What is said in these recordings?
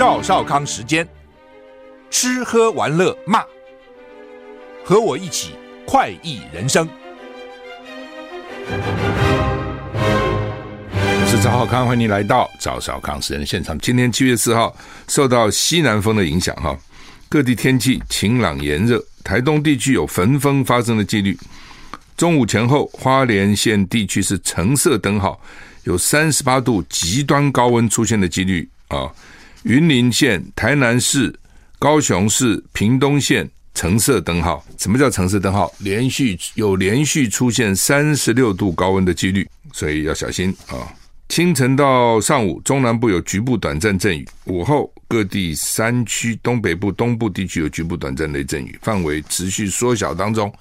赵少康时间，吃喝玩乐骂，和我一起快意人生。我是赵少康，欢迎你来到赵少康时间的现场。今天七月四号，受到西南风的影响，哈，各地天气晴朗炎热，台东地区有焚风发生的几率。中午前后，花莲县地区是橙色灯号，有三十八度极端高温出现的几率啊。云林县、台南市、高雄市、屏东县橙色灯号。什么叫橙色灯号？连续有连续出现三十六度高温的几率，所以要小心啊！清晨到上午，中南部有局部短暂阵雨；午后，各地山区、东北部、东部地区有局部短暂雷阵雨，范围持续缩小当中，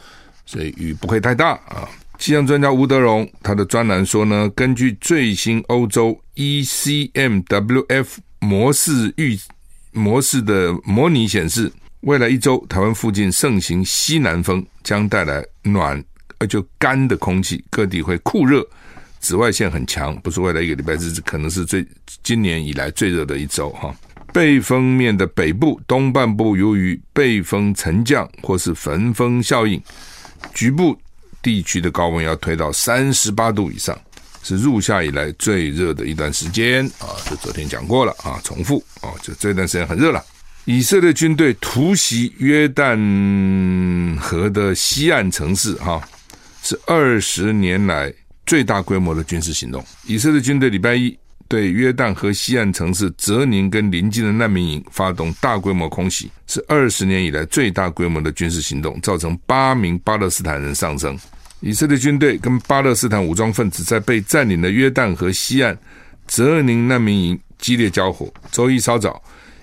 所以雨不会太大啊。气象专家吴德荣他的专栏说呢，根据最新欧洲 ECMWF。模式预模式的模拟显示，未来一周台湾附近盛行西南风，将带来暖而就干的空气，各地会酷热，紫外线很强，不是未来一个礼拜日，可能是最今年以来最热的一周哈。背风面的北部、东半部，由于背风沉降或是焚风效应，局部地区的高温要推到三十八度以上。是入夏以来最热的一段时间啊！这昨天讲过了啊，重复啊，就这段时间很热了。以色列军队突袭约旦河的西岸城市，哈，是二十年来最大规模的军事行动。以色列军队礼拜一对约旦河西岸城市泽宁跟邻近的难民营发动大规模空袭，是二十年以来最大规模的军事行动，造成八名巴勒斯坦人丧生。以色列军队跟巴勒斯坦武装分子在被占领的约旦河西岸泽宁难民营激烈交火。周一稍早，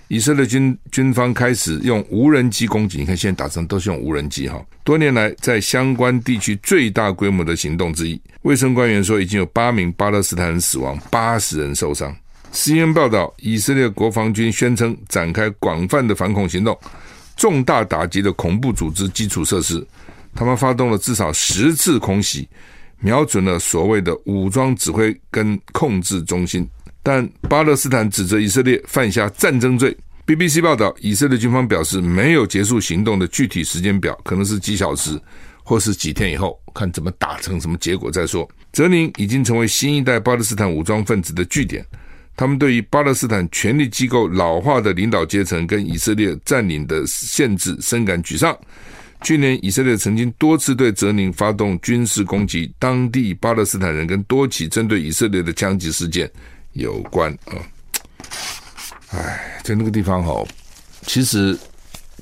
以色列军军方开始用无人机攻击。你看，现在打仗都是用无人机哈。多年来，在相关地区最大规模的行动之一。卫生官员说，已经有八名巴勒斯坦人死亡，八十人受伤。CNN 报道，以色列国防军宣称展开广泛的反恐行动，重大打击了恐怖组织基础设施。他们发动了至少十次空袭，瞄准了所谓的武装指挥跟控制中心。但巴勒斯坦指责以色列犯下战争罪。BBC 报道，以色列军方表示没有结束行动的具体时间表，可能是几小时或是几天以后，看怎么打成什么结果再说。泽宁已经成为新一代巴勒斯坦武装分子的据点，他们对于巴勒斯坦权力机构老化的领导阶层跟以色列占领的限制深感沮丧。去年，以色列曾经多次对泽宁发动军事攻击，当地巴勒斯坦人跟多起针对以色列的枪击事件有关啊。哎，在那个地方哈，其实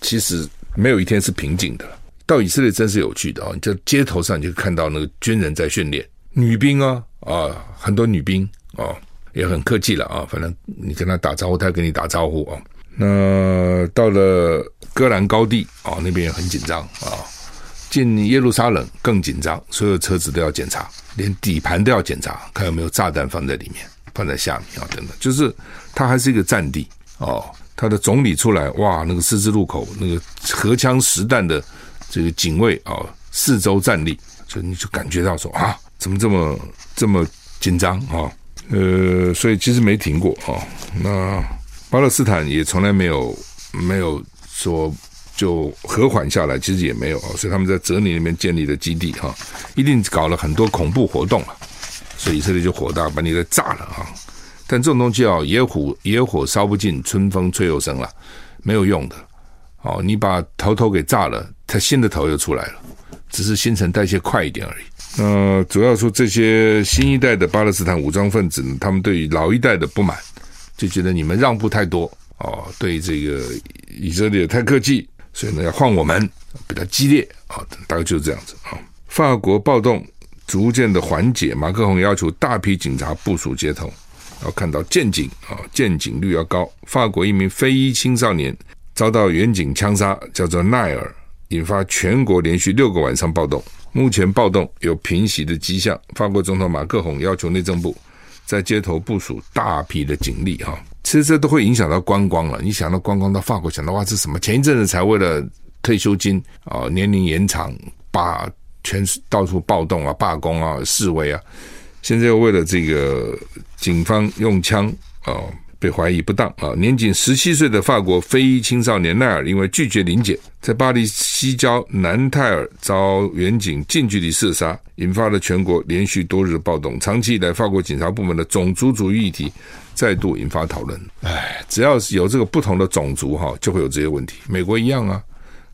其实没有一天是平静的。到以色列真是有趣的啊！你在街头上你就看到那个军人在训练，女兵啊啊，很多女兵啊，也很客气了啊，反正你跟他打招呼，他跟你打招呼啊。那到了戈兰高地啊，那边也很紧张啊。进耶路撒冷更紧张，所有车子都要检查，连底盘都要检查，看有没有炸弹放在里面，放在下面啊等等。就是它还是一个战地哦。他的总理出来，哇，那个十字路口那个荷枪实弹的这个警卫啊，四周站立，就你就感觉到说啊，怎么这么这么紧张啊？呃，所以其实没停过啊。那。巴勒斯坦也从来没有没有说就和缓下来，其实也没有啊，所以他们在泽宁那边建立了基地哈，一定搞了很多恐怖活动了，所以以色列就火大，把你给炸了啊！但这种东西啊，野火野火烧不尽，春风吹又生了，没有用的哦。你把头头给炸了，它新的头又出来了，只是新陈代谢快一点而已。那主要说这些新一代的巴勒斯坦武装分子，他们对于老一代的不满。就觉得你们让步太多哦，对这个以色列太客气，所以呢要换我们比较激烈啊，大概就是这样子啊。法国暴动逐渐的缓解，马克宏要求大批警察部署街头，要看到见警啊，见警率要高。法国一名非裔青少年遭到远警枪杀，叫做奈尔，引发全国连续六个晚上暴动。目前暴动有平息的迹象。法国总统马克宏要求内政部在街头部署大批的警力，哈，其实这都会影响到观光了。你想到观光到法国，想到哇，这什么？前一阵子才为了退休金啊，年龄延长，把全到处暴动啊、罢工啊、示威啊，现在又为了这个警方用枪啊。被怀疑不当啊！年仅十七岁的法国非裔青少年奈尔因为拒绝临检，在巴黎西郊南泰尔遭远警近距离射杀，引发了全国连续多日暴动。长期以来，法国警察部门的种族主义议题再度引发讨论。唉，只要是有这个不同的种族哈，就会有这些问题。美国一样啊。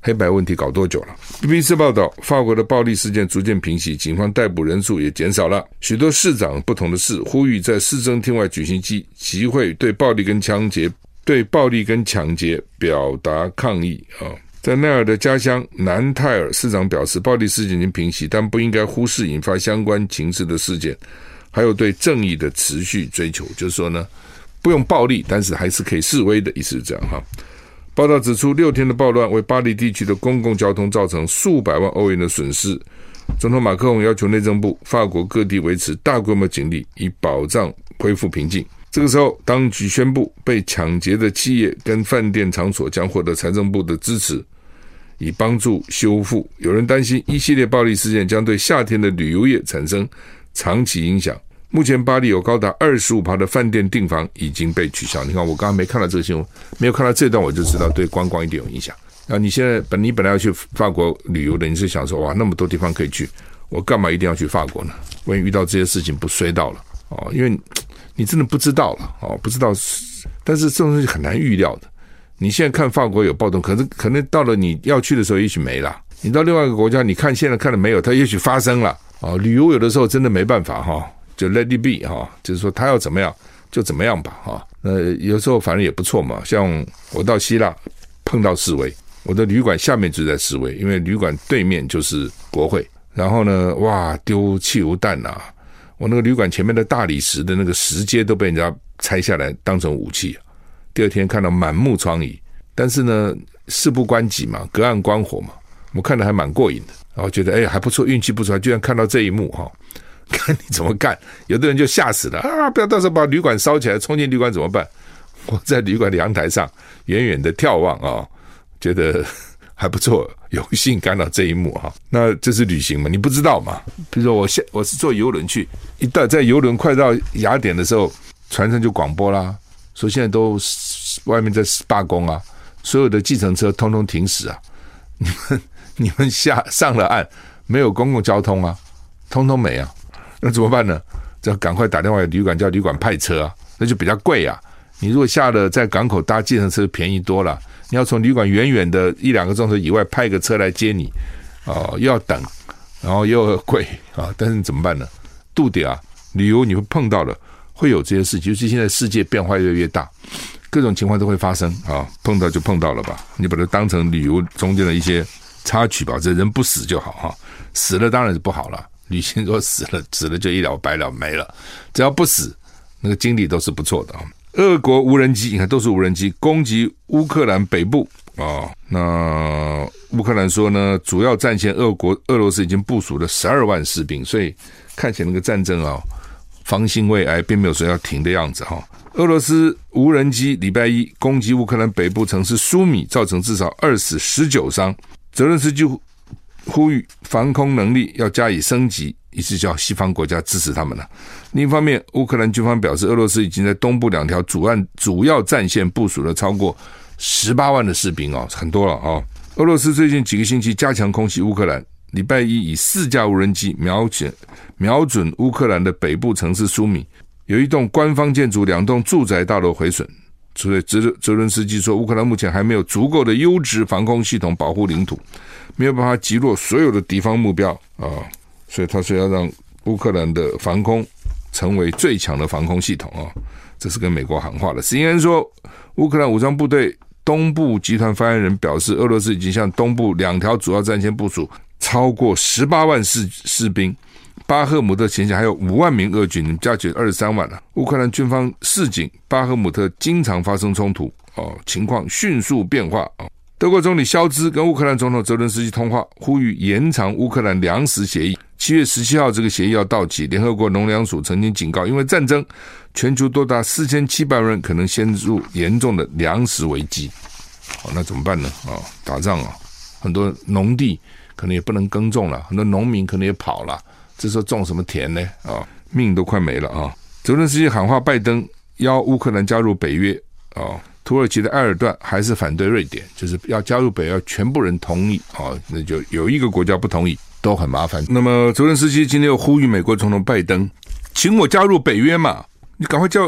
黑白问题搞多久了？BBC 报道，法国的暴力事件逐渐平息，警方逮捕人数也减少了。许多市长不同的市呼吁在市政厅外举行集集会，对暴力跟抢劫、对暴力跟抢劫表达抗议啊。在奈尔的家乡南泰尔，市长表示，暴力事件已经平息，但不应该忽视引发相关情势的事件，还有对正义的持续追求。就是说呢，不用暴力，但是还是可以示威的意思是这样哈。报道指出，六天的暴乱为巴黎地区的公共交通造成数百万欧元的损失。总统马克龙要求内政部、法国各地维持大规模警力，以保障恢复平静。这个时候，当局宣布被抢劫的企业跟饭店场所将获得财政部的支持，以帮助修复。有人担心，一系列暴力事件将对夏天的旅游业产生长期影响。目前巴黎有高达二十五趴的饭店订房已经被取消。你看，我刚刚没看到这个新闻，没有看到这段，我就知道对观光一定有影响。那你现在本你本来要去法国旅游的，你是想说哇，那么多地方可以去，我干嘛一定要去法国呢？万一遇到这些事情不衰到了哦，因为你真的不知道了哦，不知道，但是这种东西很难预料的。你现在看法国有暴动，可是可能到了你要去的时候，也许没了。你到另外一个国家，你看现在看了没有？它也许发生了哦。旅游有的时候真的没办法哈。就 let it be 哈，就是说他要怎么样就怎么样吧哈。那有时候反正也不错嘛。像我到希腊碰到示威，我的旅馆下面就在示威，因为旅馆对面就是国会。然后呢，哇，丢汽油弹呐！我那个旅馆前面的大理石的那个石阶都被人家拆下来当成武器。第二天看到满目疮痍，但是呢，事不关己嘛，隔岸观火嘛，我看得还蛮过瘾的。然后觉得哎还不错，运气不错，居然看到这一幕哈。你怎么干，有的人就吓死了啊！不要到时候把旅馆烧起来，冲进旅馆怎么办？我在旅馆的阳台上远远的眺望啊，觉得 还不错，有幸看到这一幕哈。那这是旅行嘛？你不知道嘛？比如说我现我是坐游轮去，一到在游轮快到雅典的时候，船上就广播啦，说现在都外面在罢工啊，所有的计程车通通停驶啊，你们你们下上了岸没有公共交通啊，通通没啊。那怎么办呢？这赶快打电话给旅馆，叫旅馆派车啊，那就比较贵啊。你如果下了在港口搭计程车，便宜多了。你要从旅馆远远的一两个钟头以外派个车来接你，哦，又要等，然后又贵啊。但是怎么办呢？度点啊，旅游你会碰到的，会有这些事情。尤其现在世界变化越来越大，各种情况都会发生啊。碰到就碰到了吧，你把它当成旅游中间的一些插曲吧。这人不死就好哈，死了当然是不好了。旅行说死了，死了就一了百了，没了。只要不死，那个经历都是不错的啊。俄国无人机，你看都是无人机攻击乌克兰北部啊。那乌克兰说呢，主要战线俄国俄罗斯已经部署了十二万士兵，所以看起来那个战争啊，方兴未艾，并没有说要停的样子哈。俄罗斯无人机礼拜一攻击乌克兰北部城市苏米，造成至少二死十九伤。泽伦斯基呼吁防空能力要加以升级，意思叫西方国家支持他们了。另一方面，乌克兰军方表示，俄罗斯已经在东部两条主岸主要战线部署了超过十八万的士兵哦，很多了哦。俄罗斯最近几个星期加强空袭乌克兰，礼拜一以四架无人机瞄准瞄准乌克兰的北部城市苏米，有一栋官方建筑、两栋住宅大楼毁损。所以泽泽伦斯基说，乌克兰目前还没有足够的优质防空系统保护领土。没有办法击落所有的敌方目标啊，所以他说要让乌克兰的防空成为最强的防空系统啊，这是跟美国喊话的。CNN 说，乌克兰武装部队东部集团发言人表示，俄罗斯已经向东部两条主要战线部署超过十八万士士兵。巴赫姆特前线还有五万名俄军，加起来二十三万了。乌克兰军方示警，巴赫姆特经常发生冲突，哦，情况迅速变化。哦，德国总理肖兹跟乌克兰总统泽伦斯基通话，呼吁延长乌克兰粮食协议。七月十七号，这个协议要到期。联合国农粮署曾经警告，因为战争，全球多达四千七百万人可能陷入严重的粮食危机。哦，那怎么办呢？啊，打仗啊，很多农地可能也不能耕种了，很多农民可能也跑了。这时候种什么田呢？啊，命都快没了啊！泽伦斯基喊话拜登，邀乌克兰加入北约啊。土耳其的埃尔段还是反对瑞典，就是要加入北约，全部人同意啊，那就有一个国家不同意。都很麻烦。那么，泽连斯基今天又呼吁美国总统拜登，请我加入北约嘛？你赶快叫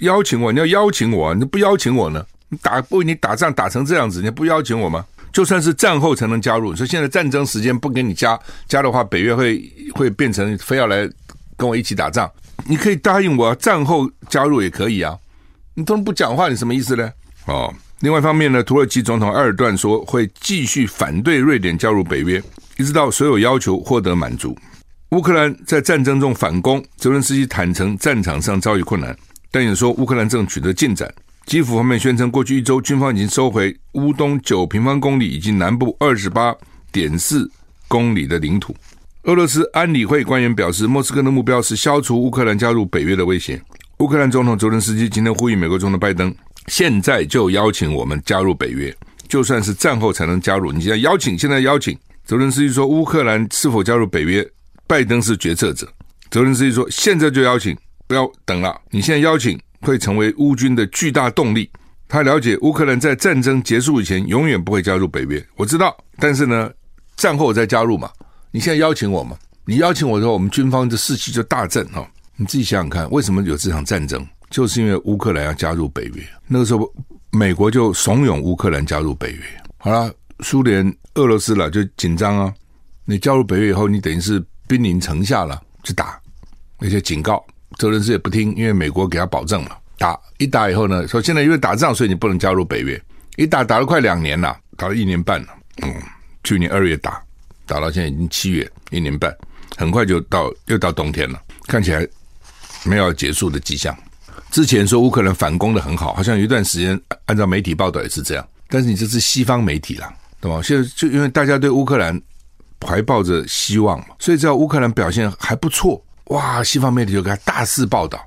邀请我，你要邀请我，你不邀请我呢？你打不为你打仗打成这样子，你不邀请我吗？就算是战后才能加入，你说现在战争时间不给你加，加的话，北约会会变成非要来跟我一起打仗。你可以答应我，战后加入也可以啊。你都不讲话，你什么意思呢？哦，另外一方面呢，土耳其总统埃尔段说会继续反对瑞典加入北约。一直到所有要求获得满足，乌克兰在战争中反攻，泽伦斯基坦承战场上遭遇困难，但也说乌克兰正取得进展。基辅方面宣称，过去一周军方已经收回乌东九平方公里以及南部二十八点四公里的领土。俄罗斯安理会官员表示，莫斯科的目标是消除乌克兰加入北约的威胁。乌克兰总统泽伦斯基今天呼吁美国总统拜登，现在就邀请我们加入北约，就算是战后才能加入，你现在邀请，现在邀请。泽伦斯基说：“乌克兰是否加入北约，拜登是决策者。”泽伦斯基说：“现在就邀请，不要等了。你现在邀请会成为乌军的巨大动力。”他了解乌克兰在战争结束以前永远不会加入北约，我知道。但是呢，战后再加入嘛？你现在邀请我嘛？你邀请我的话，我们军方的士气就大振哈。你自己想想看，为什么有这场战争？就是因为乌克兰要加入北约。那个时候，美国就怂恿乌克兰加入北约。好了。苏联、俄罗斯了就紧张啊！你加入北约以后，你等于是兵临城下了，去打，而且警告泽伦斯也不听，因为美国给他保证了，打一打以后呢，说现在因为打仗，所以你不能加入北约。一打打了快两年了，打了一年半了。嗯，去年二月打，打到现在已经七月，一年半，很快就到又到冬天了，看起来没有结束的迹象。之前说乌克兰反攻的很好，好像有一段时间按照媒体报道也是这样，但是你这是西方媒体了。对吧？现在就因为大家对乌克兰怀抱着希望嘛，所以只要乌克兰表现还不错，哇，西方媒体就给他大肆报道，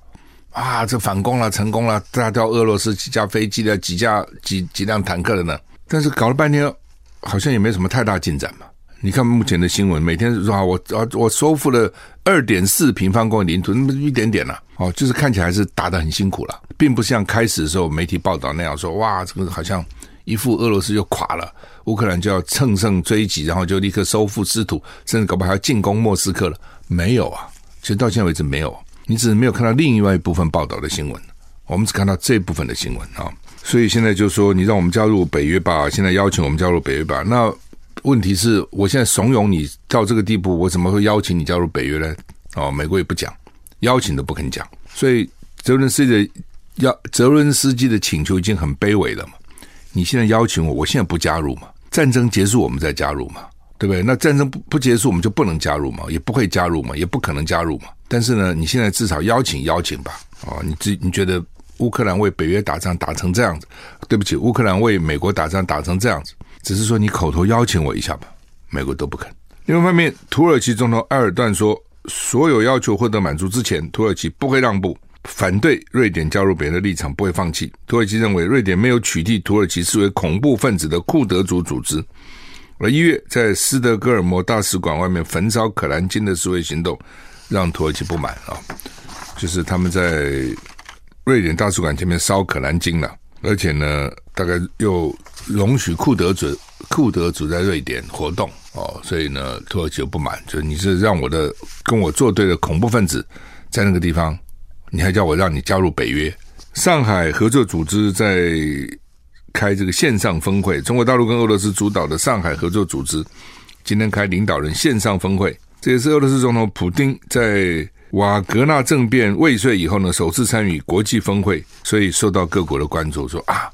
啊，这反攻了，成功了，炸掉俄罗斯几架飞机的几架几几辆坦克的呢。但是搞了半天，好像也没什么太大进展嘛。你看目前的新闻，每天说啊，我啊我收复了二点四平方公里领土，那么一点点了，哦，就是看起来是打得很辛苦了，并不像开始的时候媒体报道那样说，哇，这个好像。一副俄罗斯就垮了，乌克兰就要乘胜追击，然后就立刻收复失土，甚至搞不好还要进攻莫斯科了。没有啊，其实到现在为止没有，你只是没有看到另外一部分报道的新闻，我们只看到这部分的新闻啊。所以现在就说你让我们加入北约吧，现在邀请我们加入北约吧。那问题是我现在怂恿你到这个地步，我怎么会邀请你加入北约呢？哦，美国也不讲，邀请都不肯讲，所以泽伦斯基的要泽伦斯基的请求已经很卑微了嘛。你现在邀请我，我现在不加入嘛？战争结束我们再加入嘛？对不对？那战争不不结束我们就不能加入嘛？也不会加入嘛？也不可能加入嘛？但是呢，你现在至少邀请邀请吧？哦，你自你觉得乌克兰为北约打仗打成这样子，对不起，乌克兰为美国打仗打成这样子，只是说你口头邀请我一下吧，美国都不肯。另外一方面，土耳其总统埃尔段说，所有要求获得满足之前，土耳其不会让步。反对瑞典加入北约的立场不会放弃。土耳其认为瑞典没有取缔土耳其视为恐怖分子的库德族组织。而一月在斯德哥尔摩大使馆外面焚烧可兰经的示威行动，让土耳其不满啊，就是他们在瑞典大使馆前面烧可兰经了，而且呢，大概又容许库德族库德族在瑞典活动哦，所以呢，土耳其又不满，就你是让我的跟我作对的恐怖分子在那个地方。你还叫我让你加入北约？上海合作组织在开这个线上峰会，中国大陆跟俄罗斯主导的上海合作组织今天开领导人线上峰会，这也是俄罗斯总统普丁在瓦格纳政变未遂以后呢，首次参与国际峰会，所以受到各国的关注。说啊，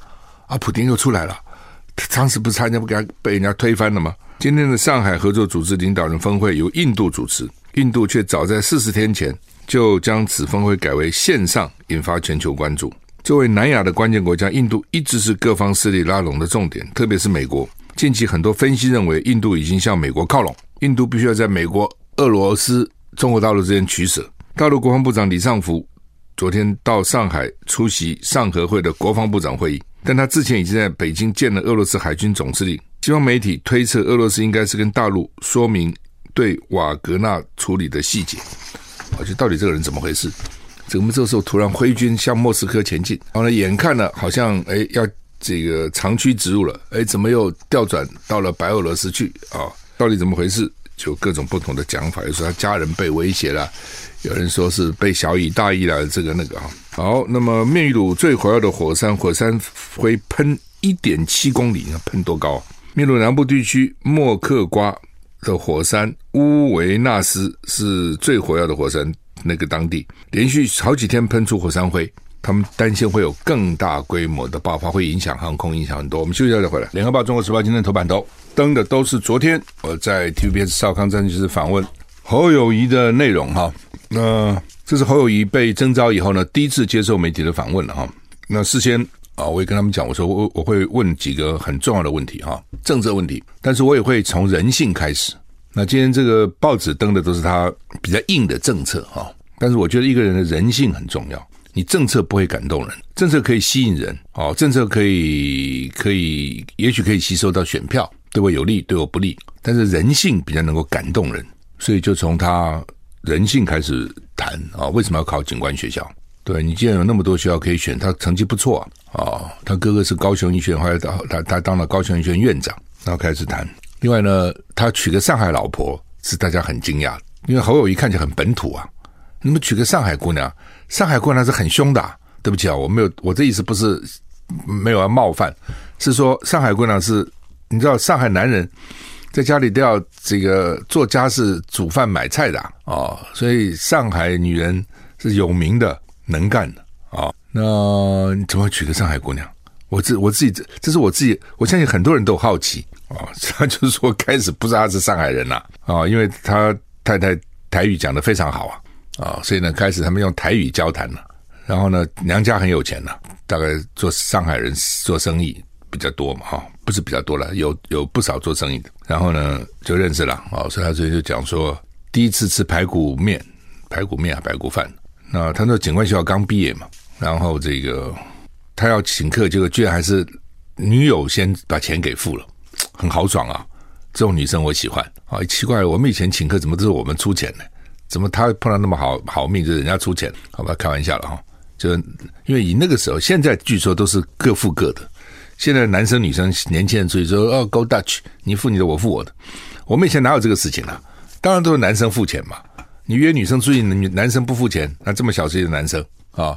啊，普丁又出来了，他当时不是参加不给他被人家推翻了吗？今天的上海合作组织领导人峰会由印度主持，印度却早在四十天前就将此峰会改为线上，引发全球关注。作为南亚的关键国家，印度一直是各方势力拉拢的重点，特别是美国。近期很多分析认为，印度已经向美国靠拢，印度必须要在美国、俄罗斯、中国大陆之间取舍。大陆国防部长李尚福昨天到上海出席上合会的国防部长会议，但他之前已经在北京见了俄罗斯海军总司令。西方媒体推测，俄罗斯应该是跟大陆说明对瓦格纳处理的细节。而且，到底这个人怎么回事？怎么这时候突然挥军向莫斯科前进？然后呢，眼看呢，好像哎要这个长驱直入了，哎，怎么又调转到了白俄罗斯去啊？到底怎么回事？就各种不同的讲法，有说他家人被威胁了，有人说是被小以大义了，这个那个啊。好，那么秘鲁最活跃的火山，火山灰喷一点七公里，要喷多高？秘鲁南部地区莫克瓜的火山乌维纳斯是最活跃的火山，那个当地连续好几天喷出火山灰，他们担心会有更大规模的爆发，会影响航空，影响很多。我们休息一下再回来。联合报、中国时报今天头版头登的都是昨天我在 TVBS 少康战就是访问侯友谊的内容哈。那这是侯友谊被征召以后呢，第一次接受媒体的访问了哈。那事先。啊，我也跟他们讲，我说我我会问几个很重要的问题哈，政策问题，但是我也会从人性开始。那今天这个报纸登的都是他比较硬的政策哈，但是我觉得一个人的人性很重要。你政策不会感动人，政策可以吸引人，哦，政策可以可以，也许可以吸收到选票，对我有利，对我不利，但是人性比较能够感动人，所以就从他人性开始谈啊，为什么要考警官学校？对，你既然有那么多学校可以选，他成绩不错啊。哦，他哥哥是高雄医学院，后来他他他当了高雄医学院院长，然后开始谈。另外呢，他娶个上海老婆是大家很惊讶，因为侯友谊看起来很本土啊，你们娶个上海姑娘，上海姑娘是很凶的。对不起啊，我没有，我这意思不是没有要冒犯，是说上海姑娘是，你知道上海男人在家里都要这个做家事、煮饭、买菜的啊，哦，所以上海女人是有名的、能干的啊。哦那你怎么娶个上海姑娘？我自我自己这这是我自己，我相信很多人都好奇啊。他 就是说开始不知道他是上海人呐啊，因为他太太台语讲的非常好啊啊，所以呢开始他们用台语交谈了。然后呢娘家很有钱呐，大概做上海人做生意比较多嘛哈，不是比较多了，有有不少做生意的。然后呢就认识了哦，所以他所以就讲说第一次吃排骨面，排骨面啊排骨饭。那他说警官学校刚毕业嘛。然后这个他要请客，结果居然还是女友先把钱给付了，很豪爽啊！这种女生我喜欢啊！奇怪，我们以前请客怎么都是我们出钱呢？怎么他碰到那么好好命，就是人家出钱？好吧，开玩笑了哈！就因为以那个时候，现在据说都是各付各的。现在男生女生年轻人出去说哦，Go Dutch，你付你的，我付我的。我们以前哪有这个事情啊？当然都是男生付钱嘛。你约女生出去，男生不付钱，那这么小岁的男生。啊、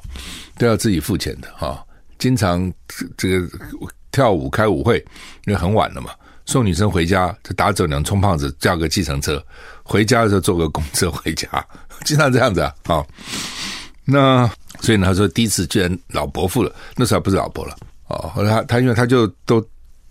都要自己付钱的哈、哦。经常这个 跳舞开舞会，因为很晚了嘛，送女生回家就打走两冲胖子，叫个计程车，回家的时候坐个公车回家，经常这样子啊。那所以呢，他说第一次居然老伯父了，那时候还不是老婆了。哦，后来他他因为他就都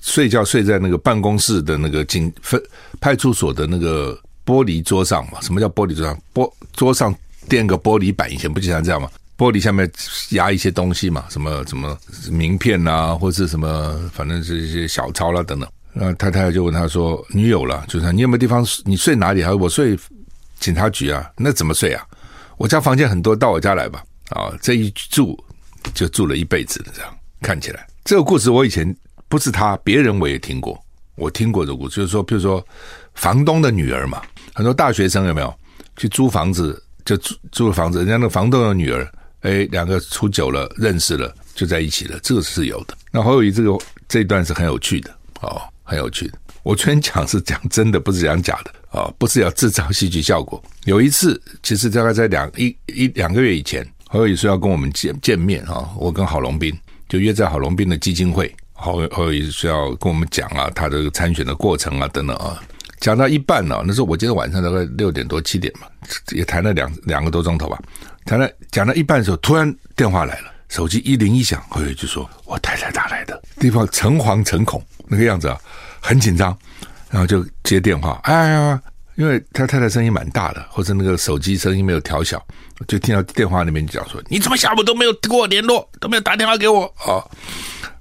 睡觉睡在那个办公室的那个警分派出所的那个玻璃桌上嘛。什么叫玻璃桌上？玻桌上垫个玻璃板，以前不经常这样吗？玻璃下面压一些东西嘛，什么什么名片啊，或是什么，反正是一些小钞啦等等。那太太就问他说：“女友了，就是你有没有地方？你睡哪里？”他说：“我睡警察局啊。”那怎么睡啊？我家房间很多，到我家来吧。啊，这一住就住了一辈子了。这样看起来，这个故事我以前不是他，别人我也听过。我听过这个故事，就是说，譬如说房东的女儿嘛，很多大学生有没有去租房子？就租租了房子，人家那个房东的女儿。哎，两个处久了，认识了，就在一起了，这个是有的。那侯友宜这个这一段是很有趣的哦，很有趣的。我昨天讲是讲真的，不是讲假的啊、不是要制造戏剧效果。有一次，其实大概在两一一两个月以前，侯友宜说要跟我们见见面啊、哦，我跟郝龙斌就约在郝龙斌的基金会，侯侯友宜说要跟我们讲啊，他的参选的过程啊等等啊，讲到一半呢、那时候我记得晚上大概六点多七点嘛，也谈了两两个多钟头吧。谈了讲到一半的时候，突然电话来了，手机一铃一响，侯友宜就说：“我太太打来的，地方诚惶诚恐那个样子啊，很紧张。”然后就接电话，哎呀，因为他太太声音蛮大的，或者那个手机声音没有调小，就听到电话那边讲说：“你怎么下午都没有跟我联络，都没有打电话给我啊？”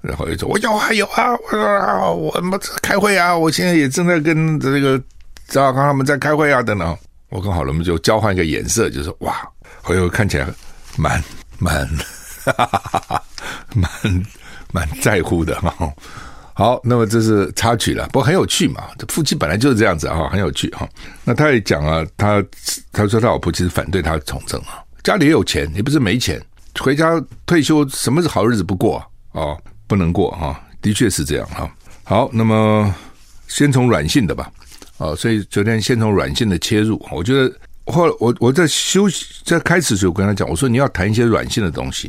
然后又说：“我有啊有啊，我我们开会啊，我现在也正在跟这个赵少康他们在开会啊，等等。”我跟郝龙斌就交换一个眼色，就说：“哇，侯友看起来蛮蛮哈哈哈哈蛮蛮在乎的哈。”好，那么这是插曲了，不过很有趣嘛。这夫妻本来就是这样子啊，很有趣哈。那他也讲啊，他他说他老婆其实反对他从政啊，家里也有钱，也不是没钱，回家退休，什么是好日子不过啊？哦，不能过哈，的确是这样哈。好，那么先从软性的吧，啊，所以昨天先从软性的切入，我觉得后来我我在休息在开始的时候跟他讲，我说你要谈一些软性的东西。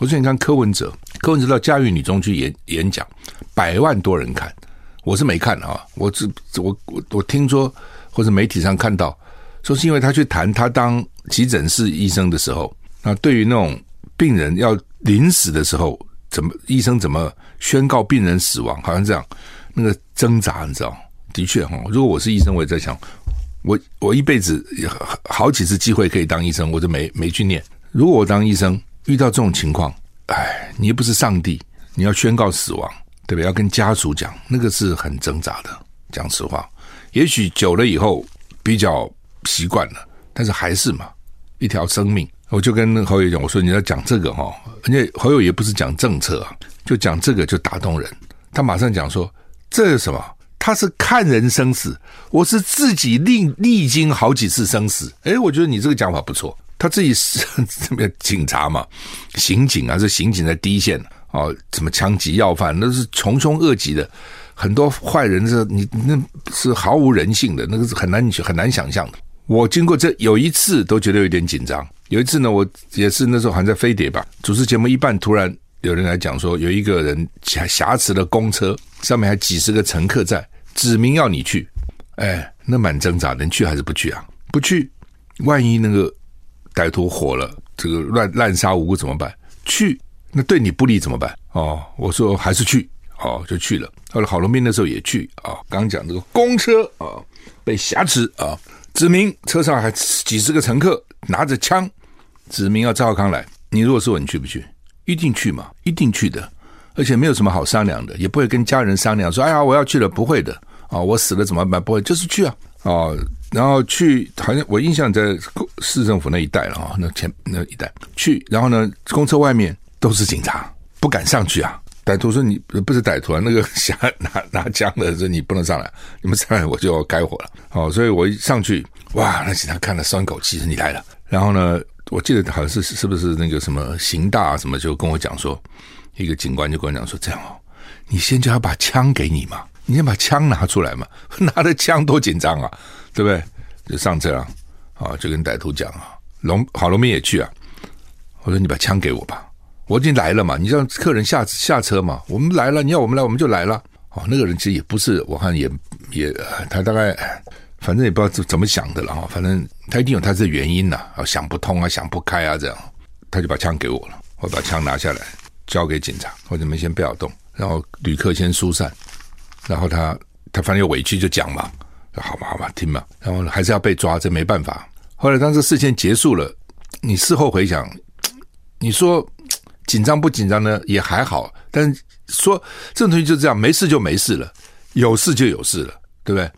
我说你看柯文哲，柯文哲到嘉义女中去演演讲，百万多人看，我是没看啊，我只我我我听说或者媒体上看到，说是因为他去谈他当急诊室医生的时候，那对于那种病人要临死的时候，怎么医生怎么宣告病人死亡，好像这样那个挣扎，你知道？的确哈，如果我是医生，我也在想，我我一辈子好几次机会可以当医生，我就没没去念。如果我当医生。遇到这种情况，哎，你又不是上帝，你要宣告死亡，对不对？要跟家属讲，那个是很挣扎的。讲实话，也许久了以后比较习惯了，但是还是嘛，一条生命。我就跟侯友讲，我说你要讲这个哈，人家侯友也不是讲政策啊，就讲这个就打动人。他马上讲说，这是什么？他是看人生死，我是自己历历经好几次生死。哎，我觉得你这个讲法不错。他自己是这么警察嘛，刑警啊，是刑警在第一线哦，什么枪击要犯，那是穷凶恶极的，很多坏人是，你那是毫无人性的，那个是很难很难想象的。我经过这有一次都觉得有点紧张，有一次呢，我也是那时候还在飞碟吧，主持节目一半，突然有人来讲说，有一个人挟挟持的公车上面还几十个乘客在，指明要你去，哎，那蛮挣扎能，去还是不去啊？不去，万一那个。歹徒火了，这个乱滥杀无辜怎么办？去，那对你不利怎么办？哦，我说还是去，哦，就去了。后来郝龙斌那时候也去啊，刚讲这个公车啊被挟持啊，指明车上还几十个乘客拿着枪，指明要赵康来。你如果是我，你去不去？一定去嘛，一定去的，而且没有什么好商量的，也不会跟家人商量说，哎呀，我要去了，不会的啊，我死了怎么办？不会，就是去啊，啊。然后去，好像我印象在市政府那一带了啊，那前那一带去，然后呢，公车外面都是警察，不敢上去啊。歹徒说：“你不是歹徒啊，那个想拿拿枪的说你不能上来，你们上来我就要开火了。”哦，所以我一上去，哇，那警察看了松口气，你来了。然后呢，我记得好像是是不是那个什么刑大什么，就跟我讲说，一个警官就跟我讲说，这样哦，你先叫他把枪给你嘛，你先把枪拿出来嘛，拿着枪多紧张啊。对不对？就上车啊，啊，就跟歹徒讲啊，龙郝龙斌也去啊。我说你把枪给我吧，我已经来了嘛，你让客人下下车嘛，我们来了，你要我们来，我们就来了。哦，那个人其实也不是，我看也也，他大概反正也不知道怎怎么想的了哈，反正他一定有他的原因呐，啊，想不通啊，想不开啊，这样，他就把枪给我了，我把枪拿下来交给警察，或者你们先不要动，然后旅客先疏散，然后他他反正有委屈就讲嘛。好吧，好吧，听嘛，然后还是要被抓，这没办法。后来当这事件结束了，你事后回想，你说紧张不紧张呢？也还好。但说这种东西就这样，没事就没事了，有事就有事了，对不对？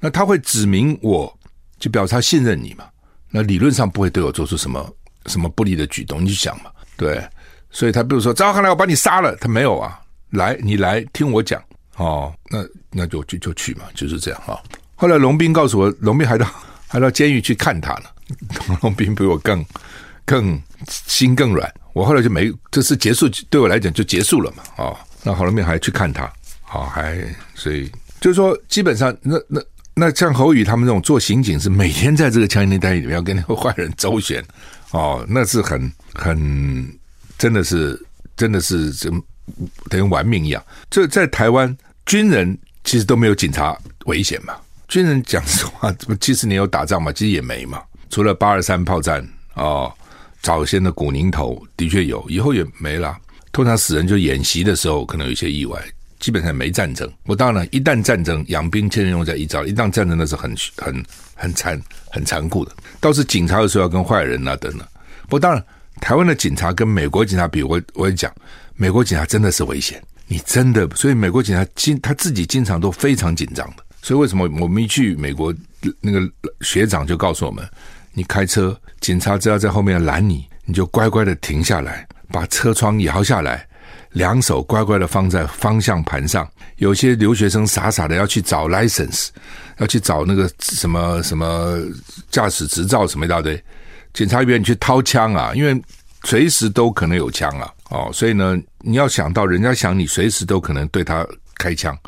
那他会指明我，就表示他信任你嘛。那理论上不会对我做出什么什么不利的举动，你去想嘛，对。所以他比如说，赵康来，我把你杀了，他没有啊，来，你来听我讲，哦，那那就就就去嘛，就是这样哈。后来龙斌告诉我，龙斌还到 还到监狱去看他呢。龙斌比我更更心更软。我后来就没这事结束，对我来讲就结束了嘛。哦，那郝龙斌还去看他，好、哦、还所以就是说，基本上那那那像侯宇他们这种做刑警是每天在这个枪林弹雨里面要跟那个坏人周旋，哦，那是很很真的是真的是这等于玩命一样。这在台湾军人其实都没有警察危险嘛。军人讲实话，这不七十年有打仗嘛？其实也没嘛，除了八二三炮战哦，早先的古宁头的确有，以后也没了。通常死人就演习的时候可能有一些意外，基本上没战争。我当然一旦战争，养兵千日用在一朝。一旦战争那是很很很残很残酷的。倒是警察的时候要跟坏人啊等等。不当然，台湾的警察跟美国警察比，我我也讲，美国警察真的是危险。你真的，所以美国警察经他自己经常都非常紧张的。所以为什么我们一去美国，那个学长就告诉我们：你开车，警察只要在后面拦你，你就乖乖的停下来，把车窗摇下来，两手乖乖的放在方向盘上。有些留学生傻傻的要去找 license，要去找那个什么什么驾驶执照什么一大堆，警察员你去掏枪啊，因为随时都可能有枪啊。哦，所以呢，你要想到人家想你随时都可能对他开枪，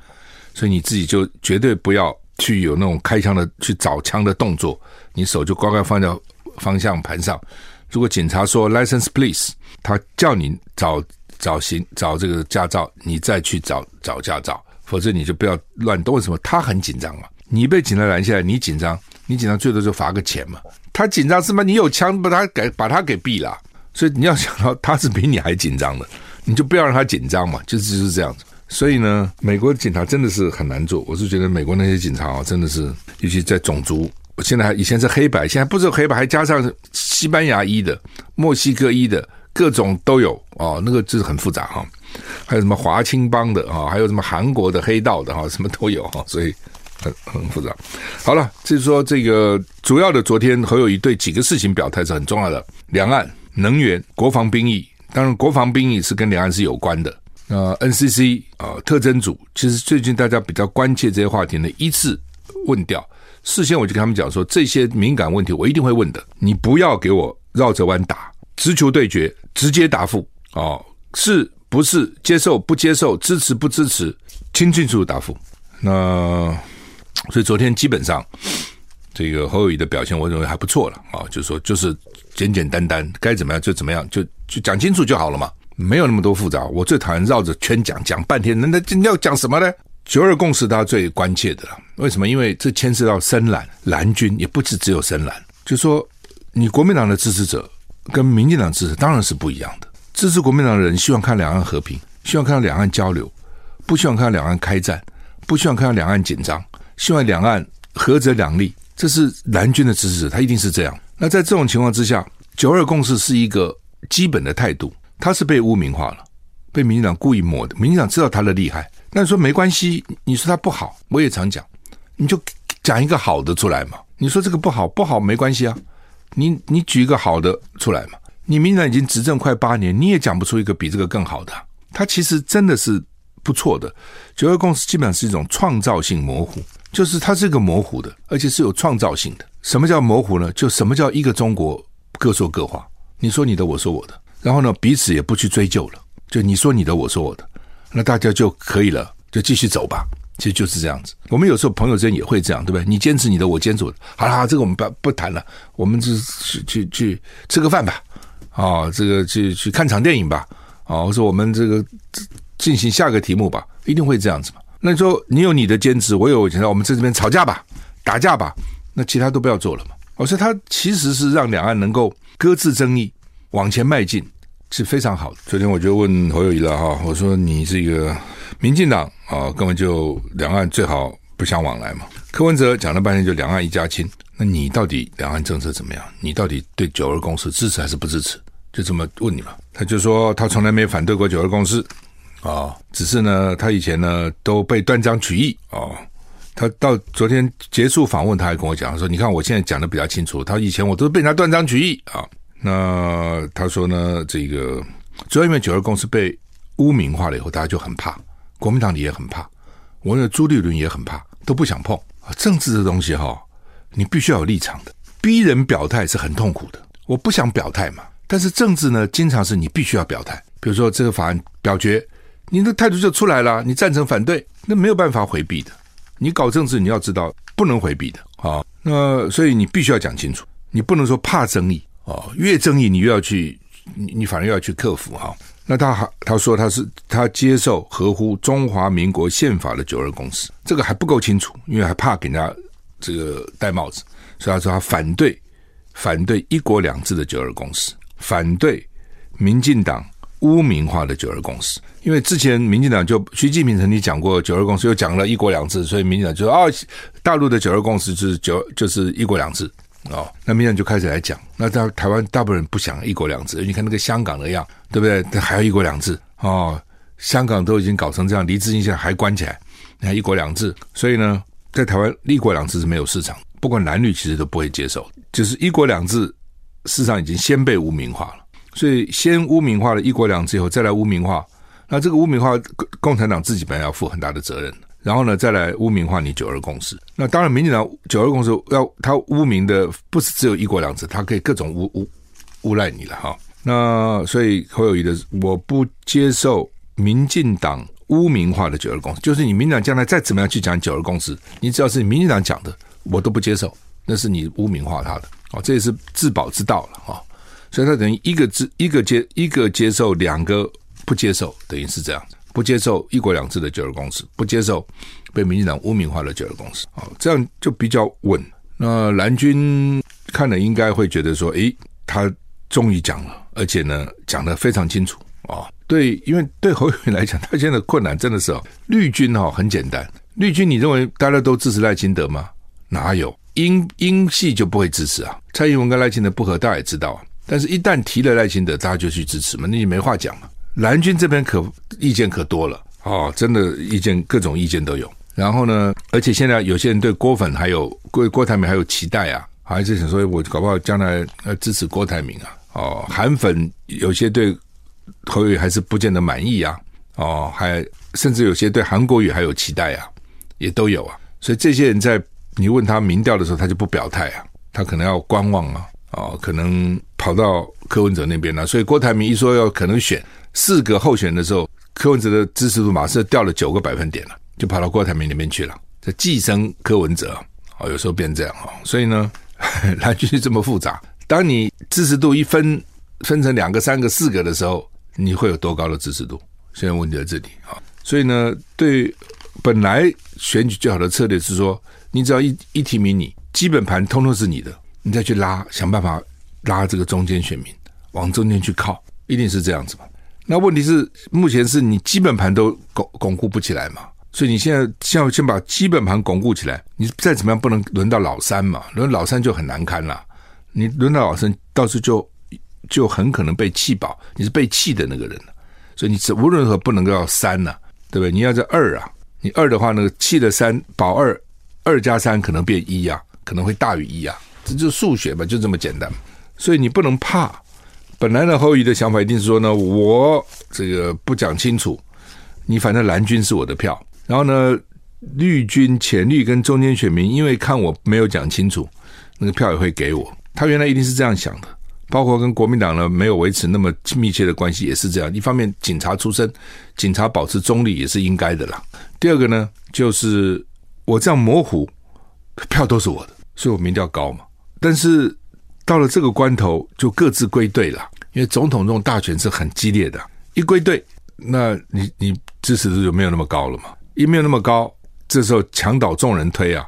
所以你自己就绝对不要去有那种开枪的去找枪的动作，你手就乖乖放在方向盘上。如果警察说 “license please”，他叫你找找行找这个驾照，你再去找找驾照，否则你就不要乱动。为什么？他很紧张嘛，你被警察拦下来，你紧张，你紧张最多就罚个钱嘛。他紧张是吗？你有枪，把他给把他给毙了。所以你要想到他是比你还紧张的，你就不要让他紧张嘛，就是就是这样子。所以呢，美国的警察真的是很难做。我是觉得美国那些警察啊，真的是，尤其在种族，现在还以前是黑白，现在不是黑白，还加上西班牙裔的、墨西哥裔的，各种都有哦。那个就是很复杂哈，还有什么华青帮的啊，还有什么韩国的黑道的哈，什么都有哈，所以很很复杂。好了，就是说这个主要的，昨天侯友宜对几个事情表态是很重要的，两岸。能源、国防兵役，当然国防兵役是跟两岸是有关的。那，NCC 啊、特征组，其实最近大家比较关切这些话题呢，依次问掉。事先我就跟他们讲说，这些敏感问题我一定会问的，你不要给我绕着弯打，直球对决，直接答复哦，是不是接受不接受，支持不支持，清清楚楚答复。那所以昨天基本上。这个侯友谊的表现，我认为还不错了啊，就说，就是简简单单，该怎么样就怎么样，就就讲清楚就好了嘛，没有那么多复杂。我最讨厌绕着圈讲，讲半天，那那你要讲什么呢？九二共识，他最关切的了。为什么？因为这牵涉到深蓝蓝军，也不是只有深蓝。就说你国民党的支持者跟民进党支持当然是不一样的。支持国民党的人希望看两岸和平，希望看到两岸交流，不希望看到两岸开战，不希望看到两岸紧张，希望两岸合则两利。这是蓝军的支持者，他一定是这样。那在这种情况之下，九二共识是一个基本的态度，他是被污名化了，被民进党故意抹的。民进党知道他的厉害，那你说没关系，你说他不好，我也常讲，你就讲一个好的出来嘛。你说这个不好，不好没关系啊，你你举一个好的出来嘛。你民进党已经执政快八年，你也讲不出一个比这个更好的。他其实真的是不错的。九二共识基本上是一种创造性模糊。就是它是一个模糊的，而且是有创造性的。什么叫模糊呢？就什么叫一个中国各说各话？你说你的，我说我的，然后呢，彼此也不去追究了。就你说你的，我说我的，那大家就可以了，就继续走吧。其实就是这样子。我们有时候朋友之间也会这样，对不对？你坚持你的，我坚持我的。好了，好这个我们不不谈了，我们就去去去吃个饭吧。啊、哦，这个去去看场电影吧。啊、哦，我说我们这个进行下个题目吧，一定会这样子嘛。那你说你有你的坚持，我有我坚持，我们在这边吵架吧，打架吧，那其他都不要做了嘛。我说他其实是让两岸能够搁置争议，往前迈进是非常好的。昨天我就问侯友宜了哈，我说你这个民进党啊，根本就两岸最好不相往来嘛。柯文哲讲了半天就两岸一家亲，那你到底两岸政策怎么样？你到底对九二共识支持还是不支持？就这么问你嘛。他就说他从来没反对过九二共识。啊、只是呢，他以前呢都被断章取义哦。他到昨天结束访问，他还跟我讲说：“你看，我现在讲的比较清楚。他以前我都被人家断章取义啊、”那他说呢，这个主要因为九二共识被污名化了以后，大家就很怕，国民党里也很怕，我认为朱立伦也很怕，都不想碰。政治的东西哈、哦，你必须要有立场的，逼人表态是很痛苦的。我不想表态嘛，但是政治呢，经常是你必须要表态。比如说这个法案表决。你的态度就出来了，你赞成反对，那没有办法回避的。你搞政治，你要知道不能回避的啊。那所以你必须要讲清楚，你不能说怕争议哦，越争议你越要去，你你反而要去克服哈。那他还他说他是他接受合乎中华民国宪法的九二共识，这个还不够清楚，因为还怕给人家这个戴帽子，所以他说他反对反对一国两制的九二共识。反对民进党污名化的九二共识。因为之前民进党就习近平曾经讲过九二共识，又讲了一国两制，所以民进党就说啊、哦，大陆的九二共识就是九就是一国两制哦。那民进党就开始来讲，那在台湾大部分人不想一国两制，你看那个香港的样，对不对？还要一国两制哦。香港都已经搞成这样，黎智英现在还关起来，你看一国两制，所以呢，在台湾一国两制是没有市场，不管男女其实都不会接受，就是一国两制市场已经先被污名化了，所以先污名化了一国两制以后再来污名化，那这个污名化共产党自己本来要负很大的责任，然后呢再来污名化你九二共识，那当然民进党九二共识要他污名的不是只有一国两制，他可以各种诬诬诬赖你了哈，那所以侯友宜的我不接受。民进党污名化的九二共识，就是你民进党将来再怎么样去讲九二共识，你只要是民进党讲的，我都不接受，那是你污名化他的哦，这也是自保之道了哈。所以他等于一个接一个接一个接受，两个不接受，等于是这样，不接受一国两制的九二共识，不接受被民进党污名化的九二共识，哦，这样就比较稳。那蓝军看了应该会觉得说，诶，他终于讲了，而且呢讲得非常清楚啊。哦对，因为对侯友宜来讲，他现在的困难真的是哦，绿军哈很简单，绿军你认为大家都支持赖清德吗？哪有英英系就不会支持啊？蔡英文跟赖清德不合，大家也知道啊。但是，一旦提了赖清德，大家就去支持嘛，那你没话讲了。蓝军这边可意见可多了哦，真的意见各种意见都有。然后呢，而且现在有些人对郭粉还有郭郭台铭还有期待啊，还是想说我搞不好将来要支持郭台铭啊。哦，韩粉有些对。侯友宜还是不见得满意啊，哦，还甚至有些对韩国语还有期待啊，也都有啊。所以这些人在你问他民调的时候，他就不表态啊，他可能要观望啊，哦，可能跑到柯文哲那边了。所以郭台铭一说要可能选四个候选的时候，柯文哲的支持度马上掉了九个百分点了，就跑到郭台铭那边去了，这寄生柯文哲哦，有时候变这样哦。所以呢，蓝军这么复杂。当你支持度一分分成两个、三个、四个的时候，你会有多高的支持度？现在问题在这里啊，所以呢，对本来选举最好的策略是说，你只要一一提名你，基本盘通通是你的，你再去拉，想办法拉这个中间选民往中间去靠，一定是这样子嘛。那问题是，目前是你基本盘都巩巩固不起来嘛，所以你现在先先把基本盘巩固起来，你再怎么样不能轮到老三嘛，轮老三就很难堪了。你轮到老三，到时候就。就很可能被弃保，你是被弃的那个人，所以你无论如何不能够要三呐、对不对？你要在二啊，你二的话，那个弃的三保二，二加三可能变一啊，可能会大于一啊，这就是数学嘛，就这么简单。所以你不能怕。本来呢，侯友的想法一定是说呢，我这个不讲清楚，你反正蓝军是我的票，然后呢，绿军、浅绿跟中间选民因为看我没有讲清楚，那个票也会给我。他原来一定是这样想的。包括跟国民党呢没有维持那么密切的关系，也是这样。一方面，警察出身，警察保持中立也是应该的啦。第二个呢，就是我这样模糊，票都是我的，所以我民调高嘛。但是到了这个关头，就各自归队了，因为总统这种大权是很激烈的，一归队，那你你支持度就没有那么高了嘛。一没有那么高，这时候墙倒众人推啊，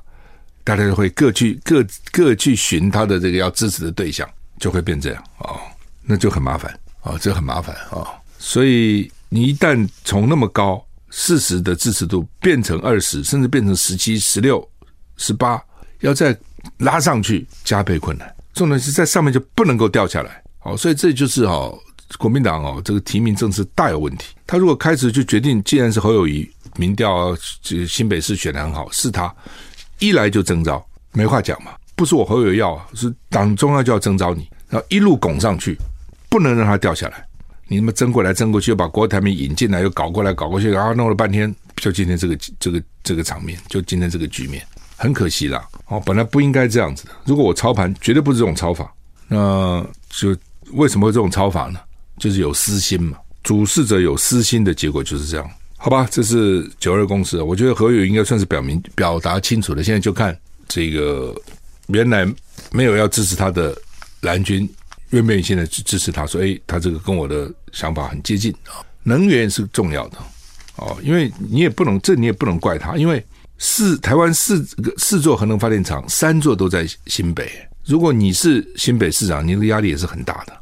大家就会各去各各去寻他的这个要支持的对象。就会变这样、哦，那就很麻烦、哦，这很麻烦、哦。所以你一旦从那么高四十的支持度变成二十，甚至变成十七、十六、十八，要再拉上去加倍困难。重点是在上面就不能够掉下来。好、所以这就是哦，国民党哦，这个提名政治大有问题。他如果开始就决定，既然是侯友宜民调这新北市选的很好，是他一来就征召，没话讲嘛。不是我侯友要，是党中央就要征召你，然后一路拱上去，不能让他掉下来。你们争过来争过去，又把郭台铭引进来，又搞过来搞过去，然后弄了半天，就今天这个这个这个场面，就今天这个局面，很可惜啦。哦，本来不应该这样子的。如果我操盘，绝对不是这种操法。那就为什么会这种操法呢？就是有私心嘛。主事者有私心的结果就是这样。好吧，这是九二共识。我觉得何友应该算是表明表达清楚了。现在就看这个。原来没有要支持他的蓝军，愿不愿意现在去支持他？说：“哎，他这个跟我的想法很接近啊。能源是重要的哦，因为你也不能，这你也不能怪他，因为四台湾四个四座核能发电厂，三座都在新北。如果你是新北市长，你的压力也是很大的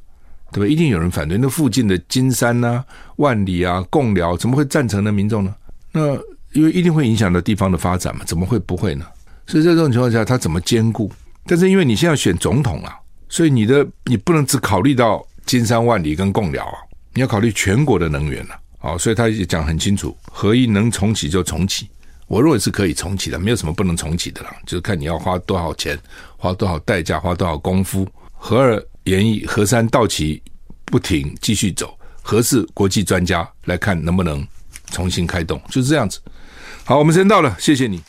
对吧？一定有人反对。那附近的金山啊、万里啊、贡寮，怎么会赞成的民众呢？那因为一定会影响到地方的发展嘛，怎么会不会呢？所以在这种情况下，他怎么兼顾？但是因为你现在选总统啊，所以你的你不能只考虑到金山万里跟贡寮啊，你要考虑全国的能源了啊。所以他也讲很清楚，核一能重启就重启。我认为是可以重启的，没有什么不能重启的啦，就是看你要花多少钱，花多少代价，花多少功夫。核二延役，核三到期不停继续走，核四国际专家来看能不能重新开动，就是这样子。好，我们时间到了，谢谢你。